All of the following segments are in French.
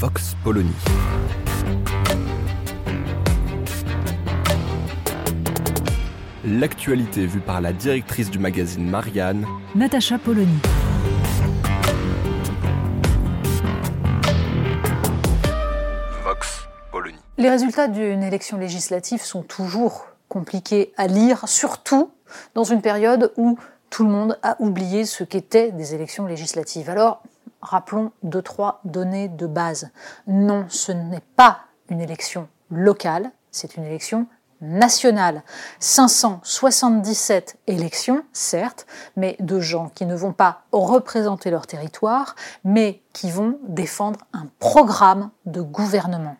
Vox Polony. L'actualité vue par la directrice du magazine Marianne, Natacha Polony. Vox Polony. Les résultats d'une élection législative sont toujours compliqués à lire, surtout dans une période où tout le monde a oublié ce qu'étaient des élections législatives. Alors, rappelons deux, trois données de base. Non, ce n'est pas une élection locale, c'est une élection nationale. 577 élections, certes, mais de gens qui ne vont pas représenter leur territoire, mais qui vont défendre un programme de gouvernement.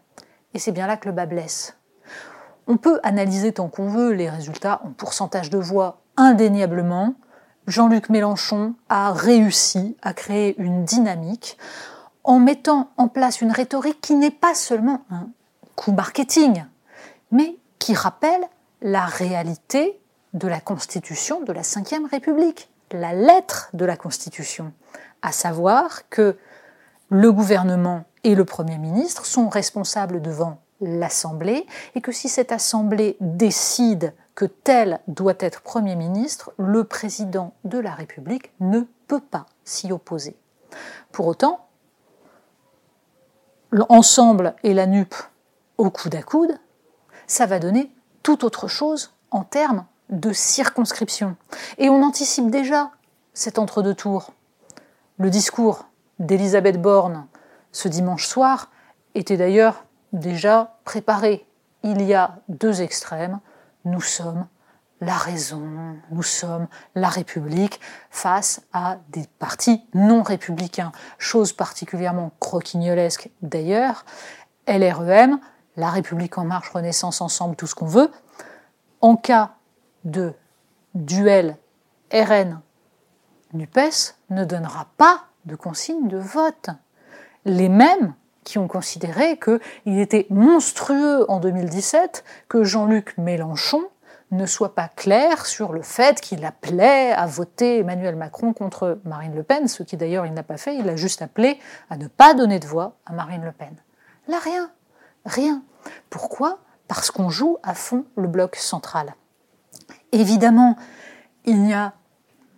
Et c'est bien là que le bas blesse. On peut analyser tant qu'on veut les résultats en pourcentage de voix indéniablement. Jean-Luc Mélenchon a réussi à créer une dynamique en mettant en place une rhétorique qui n'est pas seulement un coup marketing, mais qui rappelle la réalité de la Constitution de la Ve République, la lettre de la Constitution, à savoir que le gouvernement et le Premier ministre sont responsables devant l'Assemblée et que si cette Assemblée décide que tel doit être Premier ministre, le président de la République ne peut pas s'y opposer. Pour autant, l'ensemble et la NUP au coude à coude, ça va donner tout autre chose en termes de circonscription. Et on anticipe déjà cet entre-deux tours. Le discours d'Elisabeth Borne ce dimanche soir était d'ailleurs déjà préparé. Il y a deux extrêmes. Nous sommes la raison, nous sommes la République face à des partis non républicains. Chose particulièrement croquignolesque d'ailleurs, LREM, La République en marche, Renaissance ensemble, tout ce qu'on veut, en cas de duel RN-NUPES, ne donnera pas de consigne de vote. Les mêmes qui ont considéré qu'il était monstrueux en 2017 que Jean-Luc Mélenchon ne soit pas clair sur le fait qu'il appelait à voter Emmanuel Macron contre Marine Le Pen, ce qui d'ailleurs il n'a pas fait, il a juste appelé à ne pas donner de voix à Marine Le Pen. Là, rien, rien. Pourquoi? Parce qu'on joue à fond le bloc central. Évidemment, il n'y a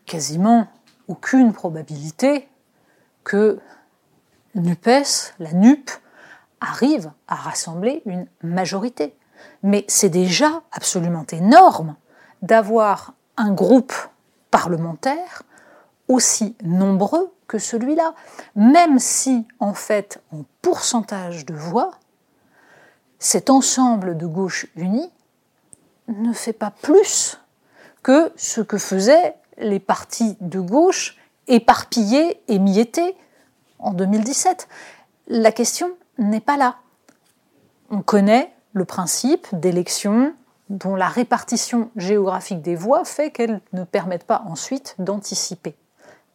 quasiment aucune probabilité que NUPES, la NUP, arrive à rassembler une majorité. Mais c'est déjà absolument énorme d'avoir un groupe parlementaire aussi nombreux que celui-là, même si, en fait, en pourcentage de voix, cet ensemble de gauche unie ne fait pas plus que ce que faisaient les partis de gauche éparpillés et miettés en 2017. La question n'est pas là. On connaît le principe d'élections dont la répartition géographique des voix fait qu'elles ne permettent pas ensuite d'anticiper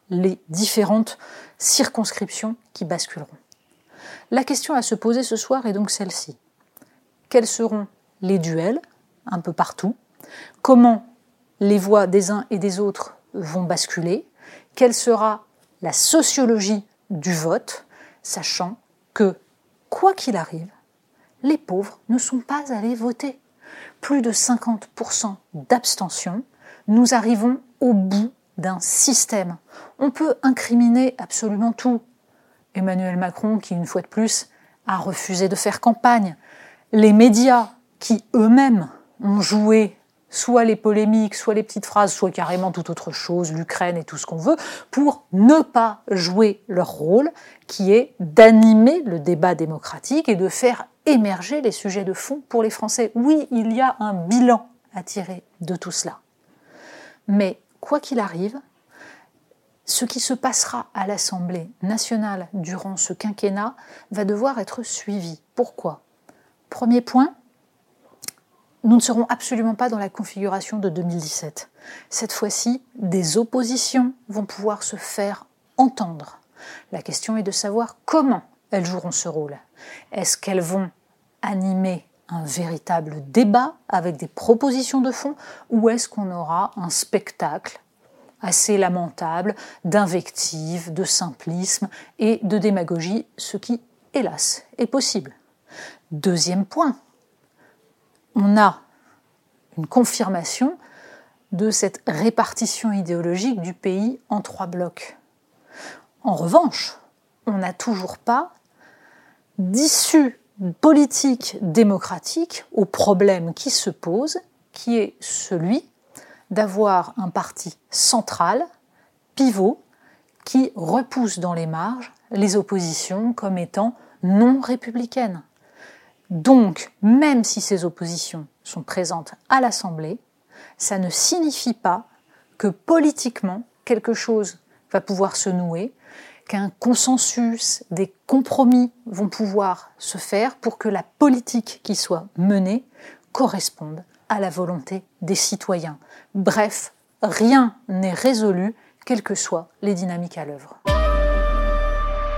les différentes circonscriptions qui basculeront. La question à se poser ce soir est donc celle-ci. Quels seront les duels un peu partout? Comment les voix des uns et des autres vont basculer? Quelle sera la sociologie du vote, sachant que, quoi qu'il arrive, les pauvres ne sont pas allés voter. Plus de 50% d'abstention, nous arrivons au bout d'un système. On peut incriminer absolument tout. Emmanuel Macron, qui une fois de plus a refusé de faire campagne, les médias, qui eux-mêmes ont joué soit les polémiques, soit les petites phrases, soit carrément toute autre chose, l'Ukraine et tout ce qu'on veut, pour ne pas jouer leur rôle, qui est d'animer le débat démocratique et de faire émerger les sujets de fond pour les Français. Oui, il y a un bilan à tirer de tout cela. Mais quoi qu'il arrive, ce qui se passera à l'Assemblée nationale durant ce quinquennat va devoir être suivi. Pourquoi? Premier point, nous ne serons absolument pas dans la configuration de 2017. Cette fois-ci, des oppositions vont pouvoir se faire entendre. La question est de savoir comment elles joueront ce rôle. Est-ce qu'elles vont animer un véritable débat avec des propositions de fond ou est-ce qu'on aura un spectacle assez lamentable d'invective, de simplisme et de démagogie, ce qui, hélas, est possible? Deuxième point, on a une confirmation de cette répartition idéologique du pays en trois blocs. En revanche, on n'a toujours pas d'issue politique démocratique au problème qui se pose, qui est celui d'avoir un parti central, pivot, qui repousse dans les marges les oppositions comme étant non républicaines. Donc, même si ces oppositions sont présentes à l'Assemblée, ça ne signifie pas que politiquement quelque chose va pouvoir se nouer, qu'un consensus, des compromis vont pouvoir se faire pour que la politique qui soit menée corresponde à la volonté des citoyens. Bref, rien n'est résolu, quelles que soient les dynamiques à l'œuvre.